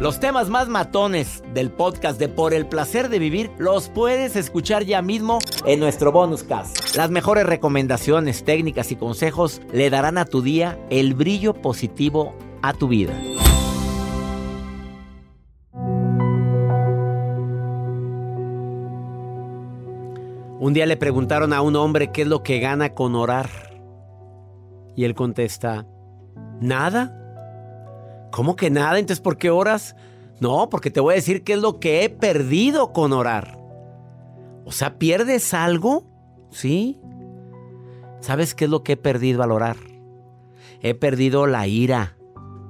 Los temas más matones del podcast de Por el placer de vivir los puedes escuchar ya mismo en nuestro bonus cast. Las mejores recomendaciones, técnicas y consejos le darán a tu día el brillo positivo a tu vida. Un día le preguntaron a un hombre qué es lo que gana con orar. Y él contesta, nada. ¿Cómo que nada? Entonces, ¿por qué oras? No, porque te voy a decir qué es lo que he perdido con orar. O sea, ¿pierdes algo? Sí. ¿Sabes qué es lo que he perdido al orar? He perdido la ira,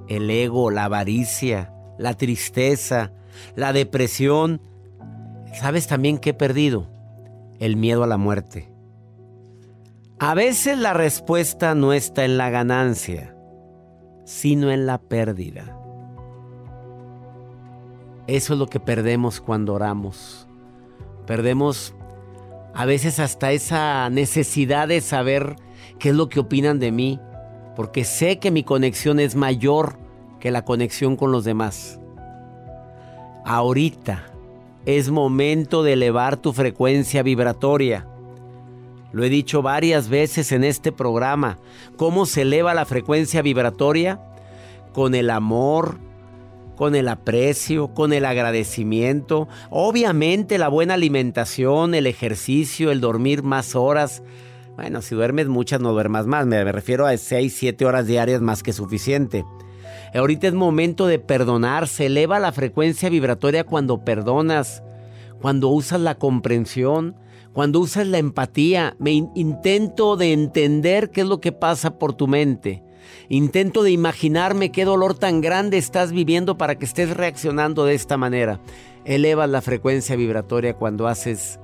el ego, la avaricia, la tristeza, la depresión. ¿Sabes también qué he perdido? el miedo a la muerte. A veces la respuesta no está en la ganancia, sino en la pérdida. Eso es lo que perdemos cuando oramos. Perdemos a veces hasta esa necesidad de saber qué es lo que opinan de mí, porque sé que mi conexión es mayor que la conexión con los demás. Ahorita, es momento de elevar tu frecuencia vibratoria. Lo he dicho varias veces en este programa. ¿Cómo se eleva la frecuencia vibratoria? Con el amor, con el aprecio, con el agradecimiento. Obviamente la buena alimentación, el ejercicio, el dormir más horas. Bueno, si duermes muchas no duermas más. Me refiero a 6, 7 horas diarias más que suficiente. Ahorita es momento de perdonar. Se eleva la frecuencia vibratoria cuando perdonas, cuando usas la comprensión, cuando usas la empatía. Me intento de entender qué es lo que pasa por tu mente. Intento de imaginarme qué dolor tan grande estás viviendo para que estés reaccionando de esta manera. Elevas la frecuencia vibratoria cuando haces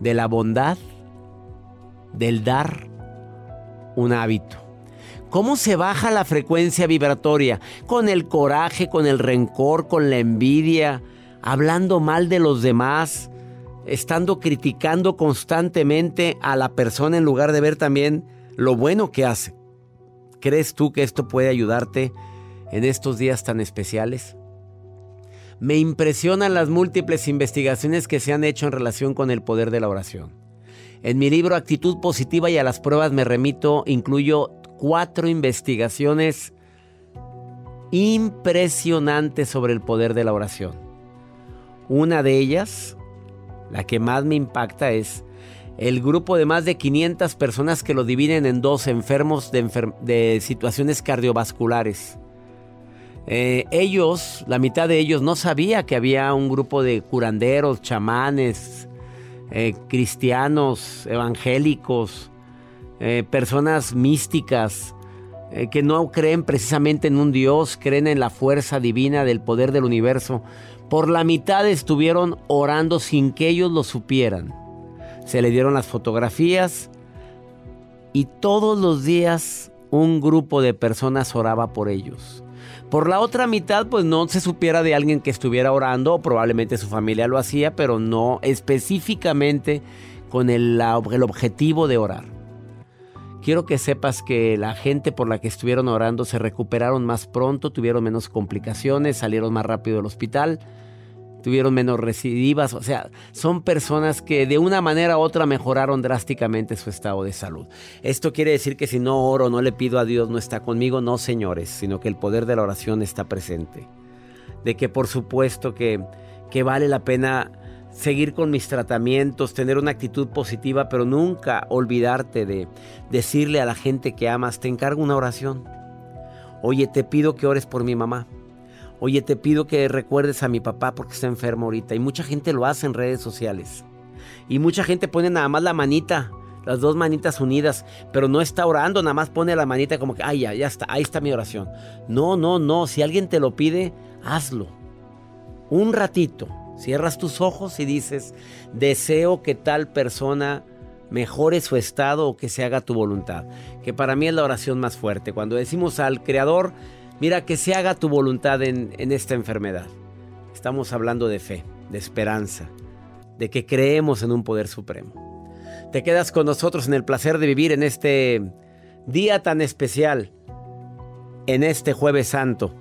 de la bondad, del dar, un hábito. ¿Cómo se baja la frecuencia vibratoria? Con el coraje, con el rencor, con la envidia, hablando mal de los demás, estando criticando constantemente a la persona en lugar de ver también lo bueno que hace. ¿Crees tú que esto puede ayudarte en estos días tan especiales? Me impresionan las múltiples investigaciones que se han hecho en relación con el poder de la oración. En mi libro Actitud Positiva y a las pruebas me remito, incluyo cuatro investigaciones impresionantes sobre el poder de la oración. Una de ellas, la que más me impacta, es el grupo de más de 500 personas que lo dividen en dos enfermos de, situaciones cardiovasculares. Eh, ellos, la mitad de ellos, no sabía que había un grupo de curanderos, chamanes, eh, cristianos, evangélicos, eh, personas místicas que no creen precisamente en un Dios, creen en la fuerza divina del poder del universo. Por la mitad estuvieron orando sin que ellos lo supieran. Se le dieron las fotografías y todos los días un grupo de personas oraba por ellos. Por la otra mitad, pues no se supiera de alguien que estuviera orando, probablemente su familia lo hacía, pero no específicamente con el, el objetivo de orar. Quiero que sepas que la gente por la que estuvieron orando se recuperaron más pronto, tuvieron menos complicaciones, salieron más rápido del hospital, tuvieron menos recidivas, o sea, son personas que de una manera u otra mejoraron drásticamente su estado de salud. Esto quiere decir que si no oro, no le pido a Dios, no está conmigo, no señores, sino que el poder de la oración está presente. De que por supuesto que, que vale la pena seguir con mis tratamientos, tener una actitud positiva, pero nunca olvidarte de decirle a la gente que amas, te encargo una oración. Oye, te pido que ores por mi mamá. Oye, te pido que recuerdes a mi papá porque está enfermo ahorita. Y mucha gente lo hace en redes sociales. Y mucha gente pone nada más la manita, las dos manitas unidas, pero no está orando, nada más pone la manita como que, ay, ya, ya está, ahí está mi oración. No, no, no, si alguien te lo pide, hazlo. Un ratito. Cierras tus ojos y dices, deseo que tal persona mejore su estado o que se haga tu voluntad. Que para mí es la oración más fuerte. Cuando decimos al Creador, mira que se haga tu voluntad en, en esta enfermedad. Estamos hablando de fe, de esperanza, de que creemos en un poder supremo. Te quedas con nosotros en el placer de vivir en este día tan especial, en este jueves santo.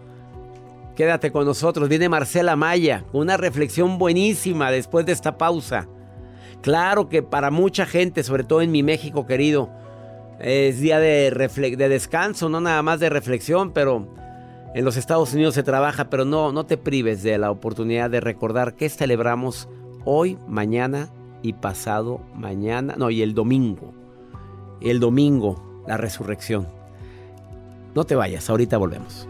Quédate con nosotros, viene Marcela Maya, una reflexión buenísima después de esta pausa. Claro que para mucha gente, sobre todo en mi México querido, es día de, de descanso, no nada más de reflexión, pero en los Estados Unidos se trabaja, pero no, no te prives de la oportunidad de recordar que celebramos hoy, mañana y pasado mañana, no, y el domingo. El domingo, la resurrección. No te vayas, ahorita volvemos.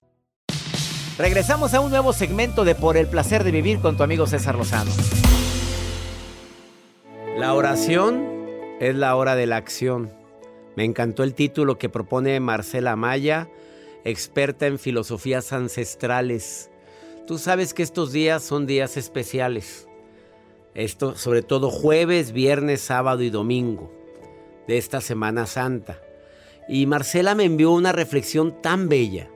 Regresamos a un nuevo segmento de Por el placer de vivir con tu amigo César Lozano. La oración es la hora de la acción. Me encantó el título que propone Marcela Maya, experta en filosofías ancestrales. Tú sabes que estos días son días especiales. Esto, sobre todo jueves, viernes, sábado y domingo de esta Semana Santa. Y Marcela me envió una reflexión tan bella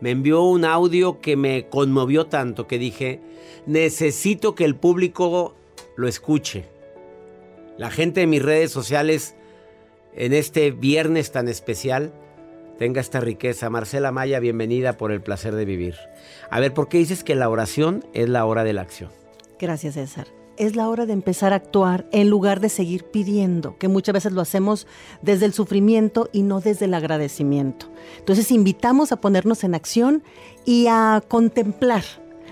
me envió un audio que me conmovió tanto que dije, necesito que el público lo escuche. La gente de mis redes sociales en este viernes tan especial tenga esta riqueza. Marcela Maya, bienvenida por el placer de vivir. A ver, ¿por qué dices que la oración es la hora de la acción? Gracias, César es la hora de empezar a actuar en lugar de seguir pidiendo, que muchas veces lo hacemos desde el sufrimiento y no desde el agradecimiento. Entonces invitamos a ponernos en acción y a contemplar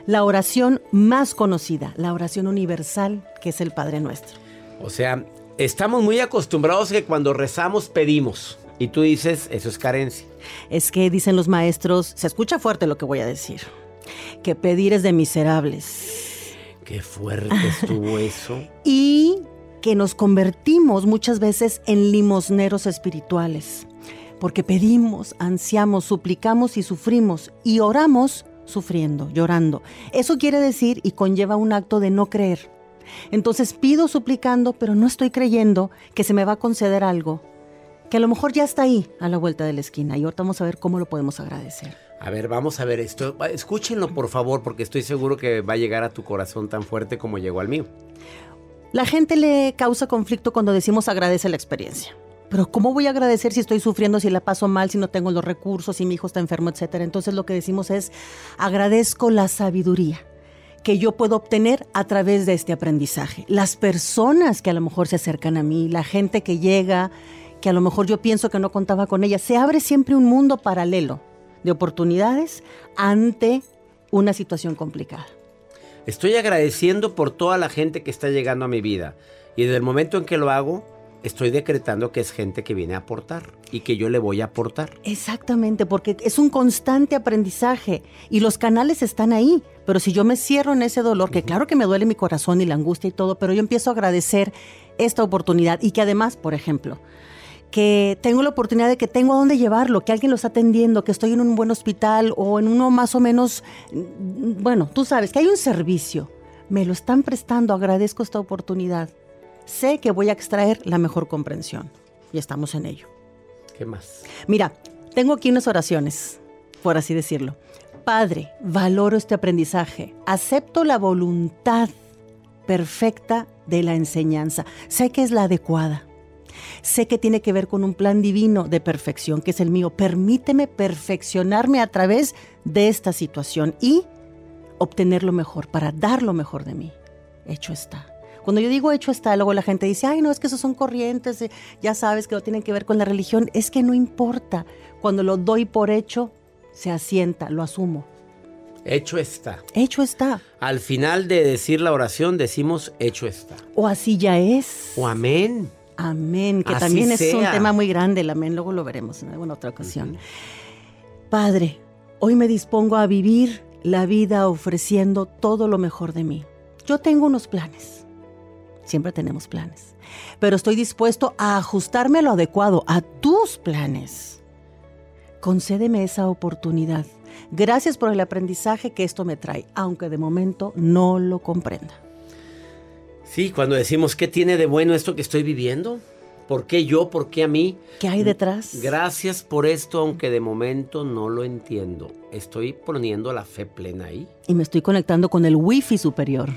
la oración más conocida, la oración universal, que es el Padre Nuestro. O sea, estamos muy acostumbrados que cuando rezamos pedimos. Y tú dices, eso es carencia. Es que dicen los maestros, se escucha fuerte lo que voy a decir, que pedir es de miserables Qué fuerte estuvo eso. y que nos convertimos muchas veces en limosneros espirituales, porque pedimos, ansiamos, suplicamos y sufrimos y oramos sufriendo, llorando. Eso quiere decir y conlleva un acto de no creer. Entonces pido suplicando, pero no estoy creyendo que se me va a conceder algo, que a lo mejor ya está ahí, a la vuelta de la esquina, y ahorita vamos a ver cómo lo podemos agradecer. A ver, vamos a ver esto. Escúchenlo por favor, porque estoy seguro que va a llegar a tu corazón tan fuerte como llegó al mío. La gente le causa conflicto cuando decimos agradece la experiencia. Pero ¿cómo voy a agradecer si estoy sufriendo, si la paso mal, si no tengo los recursos, si mi hijo está enfermo, etcétera? Entonces lo que decimos es agradezco la sabiduría que yo puedo obtener a través de este aprendizaje. Las personas que a lo mejor se acercan a mí, la gente que llega, que a lo mejor yo pienso que no contaba con ella, se abre siempre un mundo paralelo de oportunidades ante una situación complicada. Estoy agradeciendo por toda la gente que está llegando a mi vida y desde el momento en que lo hago, estoy decretando que es gente que viene a aportar y que yo le voy a aportar. Exactamente, porque es un constante aprendizaje y los canales están ahí. Pero si yo me cierro en ese dolor, que claro que me duele mi corazón y la angustia y todo, pero yo empiezo a agradecer esta oportunidad y que además, por ejemplo, que tengo la oportunidad de que tengo a dónde llevarlo, que alguien lo está atendiendo, que estoy en un buen hospital o en uno más o menos, bueno, tú sabes que hay un servicio. Me lo están prestando, agradezco esta oportunidad. Sé que voy a extraer la mejor comprensión y estamos en ello. ¿Qué más? Mira, tengo aquí unas oraciones, por así decirlo. Padre, valoro este aprendizaje, acepto la voluntad perfecta de la enseñanza, sé que es la adecuada Sé que tiene que ver con un plan divino de perfección, que es el mío. Permíteme perfeccionarme a través de esta situación y obtener lo mejor, para dar lo mejor de mí. Hecho está. Cuando yo digo hecho está, luego la gente dice, ay, no, es que esos son corrientes, eh, ya sabes que no tienen que ver con la religión. Es que no importa. Cuando lo doy por hecho, se asienta, lo asumo. Hecho está. Hecho está. Al final de decir la oración decimos hecho está. O así ya es. O amén. Amén, que Así también es un tema muy grande, el amén, luego lo veremos en alguna otra ocasión. Padre, hoy me dispongo a vivir la vida ofreciendo todo lo mejor de mí. Yo tengo unos planes, siempre tenemos planes, pero estoy dispuesto a ajustarme a lo adecuado, a tus planes. Concédeme esa oportunidad. Gracias por el aprendizaje que esto me trae, aunque de momento no lo comprenda. Sí, cuando decimos, ¿qué tiene de bueno esto que estoy viviendo? ¿Por qué yo? ¿Por qué a mí? ¿Qué hay detrás? Gracias por esto, aunque de momento no lo entiendo. Estoy poniendo la fe plena ahí. y me estoy conectando con el wifi superior.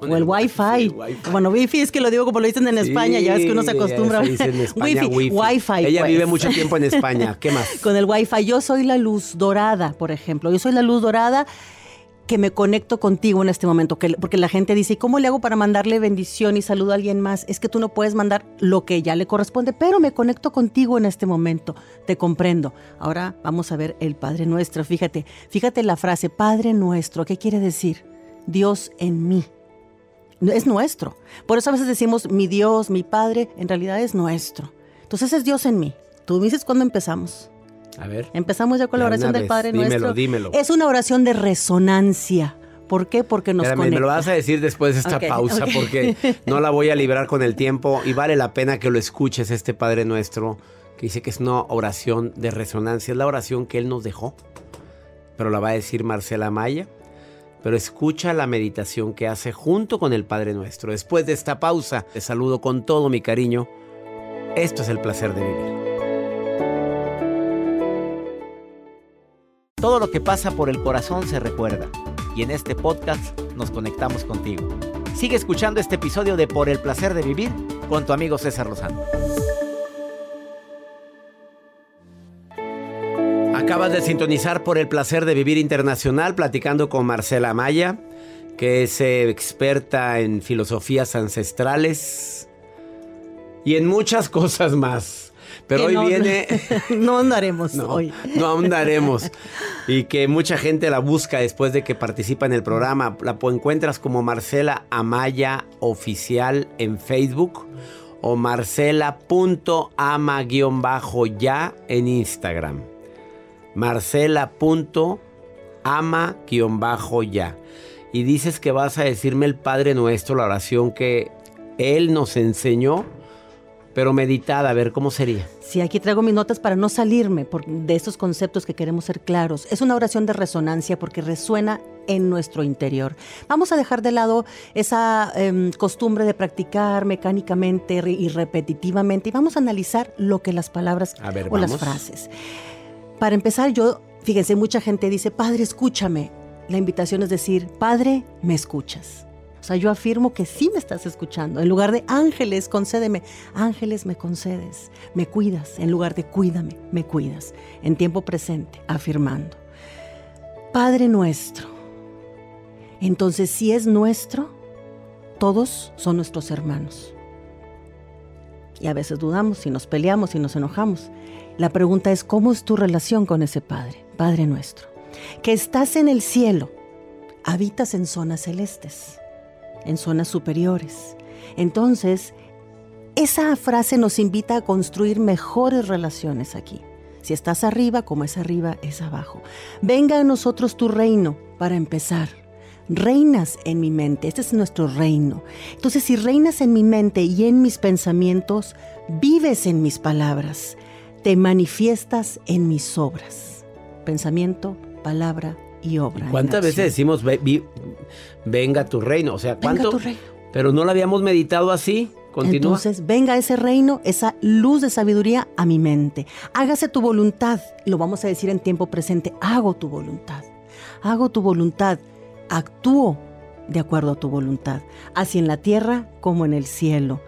Con o el, el wifi. wifi, wifi. Bueno, wifi es que lo digo como lo dicen en Sí, España, ya ves que uno se acostumbra. se dice en España wifi, wifi. Ella pues. vive mucho tiempo en España. ¿Qué más? Con el wifi. Yo soy la luz dorada, por ejemplo. Yo soy la luz dorada que me conecto contigo en este momento. Que, porque la gente dice, ¿y cómo le hago para mandarle bendición y saludo a alguien más? Es que tú no puedes mandar lo que ya le corresponde, pero me conecto contigo en este momento. Te comprendo. Ahora vamos a ver el Padre Nuestro. Fíjate, fíjate la frase, Padre Nuestro. ¿Qué quiere decir? Dios en mí. Es nuestro. Por eso a veces decimos mi Dios, mi Padre, en realidad es nuestro. Entonces es Dios en mí. Tú dices cuándo empezamos. A ver. Empezamos ya con la oración del. Padre Dímelo, Nuestro. dímelo. Es una oración de resonancia. ¿Por qué? Porque nos Espérame, conecta. me lo vas a decir después de esta Ok, pausa ok. porque no la voy a librar con el tiempo y vale la pena que lo escuches este Padre Nuestro que dice que es una oración de resonancia, es la oración que Él nos dejó, pero la va a decir Marcela Maya. Pero escucha la meditación que hace junto con el Padre Nuestro. Después de esta pausa, te saludo con todo mi cariño. Esto es el placer de vivir. Todo lo que pasa por el corazón se recuerda. Y en este podcast nos conectamos contigo. Sigue escuchando este episodio de Por el placer de vivir con tu amigo César Lozano. Acabas de sintonizar por el placer de vivir internacional platicando con Marcela Maya, que es eh, experta en filosofías ancestrales y en muchas cosas más. Pero Que hoy no, viene... no andaremos No, hoy. no ahondaremos. Y que mucha gente la busca después de que participa en el programa. La encuentras como Marcela Amaya Oficial en Facebook o marcela.ama-ya en Instagram. Marcela.ama-ya. Y dices que vas a decirme el Padre Nuestro, la oración que Él nos enseñó, pero meditada, a ver cómo sería. Sí, aquí traigo mis notas para no salirme por- de estos conceptos que queremos ser claros. Es una oración de resonancia porque resuena en nuestro interior. Vamos a dejar de lado esa em, costumbre de practicar mecánicamente y repetitivamente y vamos a analizar lo que las palabras A ver, o las frases. Para empezar, yo, fíjense, mucha gente dice, Padre, escúchame. La invitación es decir, Padre, me escuchas. Sea, yo afirmo que sí me estás escuchando. En lugar de ángeles, concédeme. Ángeles, me concedes. Me cuidas. En lugar de cuídame, me cuidas. En tiempo presente, afirmando. Padre nuestro. Entonces, si es nuestro, todos son nuestros hermanos. Y a veces dudamos si nos peleamos, si nos enojamos. La pregunta es, ¿cómo es tu relación con ese Padre, Padre nuestro? Que estás en el cielo, habitas en zonas celestes, en zonas superiores. Entonces, esa frase nos invita a construir mejores relaciones aquí. Si estás arriba, como es arriba, es abajo. Venga a nosotros tu reino para empezar. Reinas en mi mente, este es nuestro reino. Entonces, si reinas en mi mente y en mis pensamientos, vives en mis palabras, te manifiestas en mis obras. Pensamiento, palabra y obra. en ¿Cuántas veces decimos "Ve- vi- venga tu reino? O sea, Venga ¿cuánto? tu reino. Pero no lo habíamos meditado así. Continúa. Entonces, venga ese reino, esa luz de sabiduría a mi mente. Hágase tu voluntad. Lo vamos a decir en tiempo presente. Hago tu voluntad. Hago tu voluntad. Actúo de acuerdo a tu voluntad. Así en la tierra como en el cielo.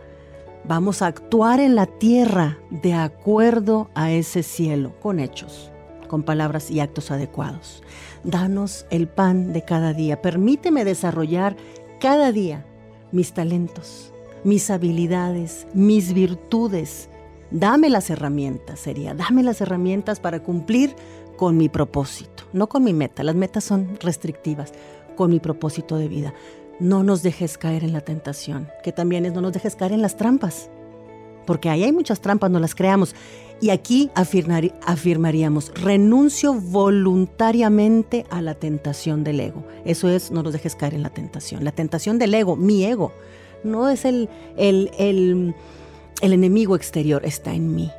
Vamos a actuar en la tierra de acuerdo a ese cielo, con hechos, con palabras y actos adecuados. Danos el pan de cada día. Permíteme desarrollar cada día mis talentos, mis habilidades, mis virtudes. Dame las herramientas, sería, dame las herramientas para cumplir con mi propósito, no con mi meta, las metas son restrictivas, con mi propósito de vida. No nos dejes caer en la tentación, que también es no nos dejes caer en las trampas, porque ahí hay muchas trampas, no las creamos. Y aquí afirmaríamos, renuncio voluntariamente a la tentación del ego. Eso es, no nos dejes caer en la tentación. La tentación del ego, mi ego, no es el, el, el, el enemigo exterior, está en mí.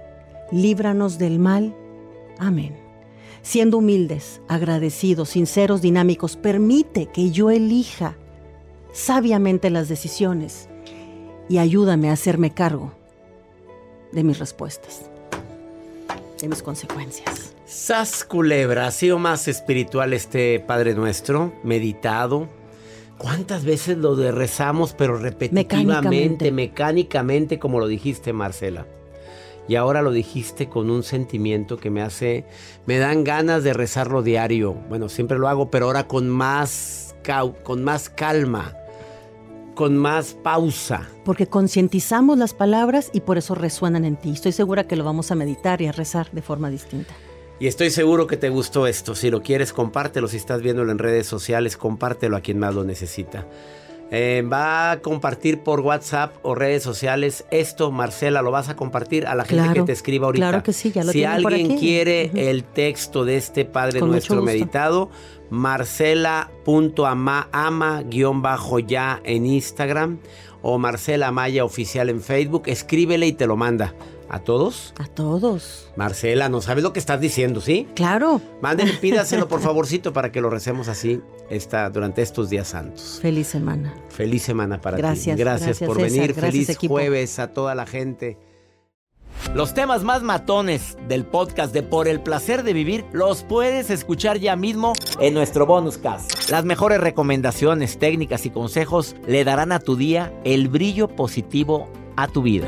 Líbranos del mal. Amén. Siendo humildes, agradecidos, sinceros, dinámicos, permite que yo elija sabiamente las decisiones y ayúdame a hacerme cargo de mis respuestas, de mis consecuencias. Sas culebra, ha sido más espiritual este Padre Nuestro, meditado. ¿Cuántas veces lo de rezamos, pero repetitivamente, mecánicamente, como lo dijiste, Marcela? Y ahora lo dijiste con un sentimiento que me hace, me dan ganas de rezarlo diario. Bueno, siempre lo hago, pero ahora con más, con más calma con más pausa. Porque concientizamos las palabras y por eso resuenan en ti. Estoy segura que lo vamos a meditar y a rezar de forma distinta. Y estoy seguro que te gustó esto. Si lo quieres, compártelo. Si estás viéndolo en redes sociales, compártelo a quien más lo necesita. Eh, va a compartir por WhatsApp o redes sociales esto, Marcela, lo vas a compartir a la gente que te escriba ahorita. Claro que sí, ya lo Si alguien quiere el texto de este Padre Nuestro meditado, marcela.ama-ya en Instagram o Marcela Maya Oficial en Facebook. Escríbele y te lo manda. ¿A todos? A todos. Marcela, no sabes lo que estás diciendo, ¿sí? Claro. Mándele, pídaselo por favorcito para que lo recemos así esta, durante estos días santos. Feliz semana. Feliz semana para ti. Gracias. Gracias por venir. Feliz jueves a toda la gente. Los temas más matones del podcast de Por el placer de vivir los puedes escuchar ya mismo en nuestro bonus cast. Las mejores recomendaciones, técnicas y consejos le darán a tu día el brillo positivo a tu vida.